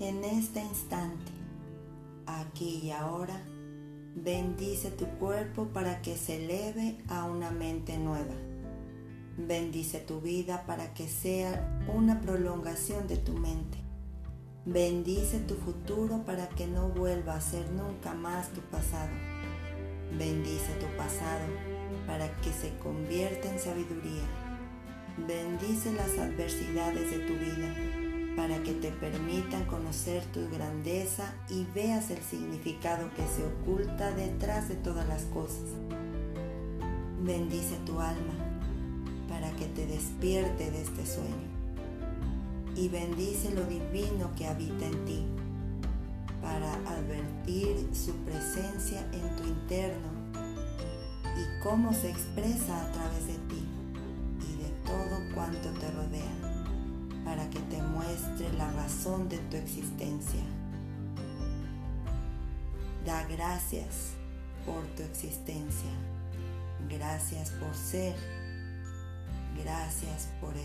en este instante, aquí y ahora, bendice tu cuerpo para que se eleve a una mente nueva. Bendice tu vida para que sea una prolongación de tu mente. Bendice tu futuro para que no vuelva a ser nunca más tu pasado. Bendice tu pasado para que se convierta en sabiduría. Bendice las adversidades de tu vida para que te permitan conocer tu grandeza y veas el significado que se oculta detrás de todas las cosas. Bendice tu alma para que te despierte de este sueño y bendice lo divino que habita en ti para advertir su presencia en tu interno y cómo se expresa a través de ti razón de tu existencia. Da gracias por tu existencia. Gracias por ser. Gracias por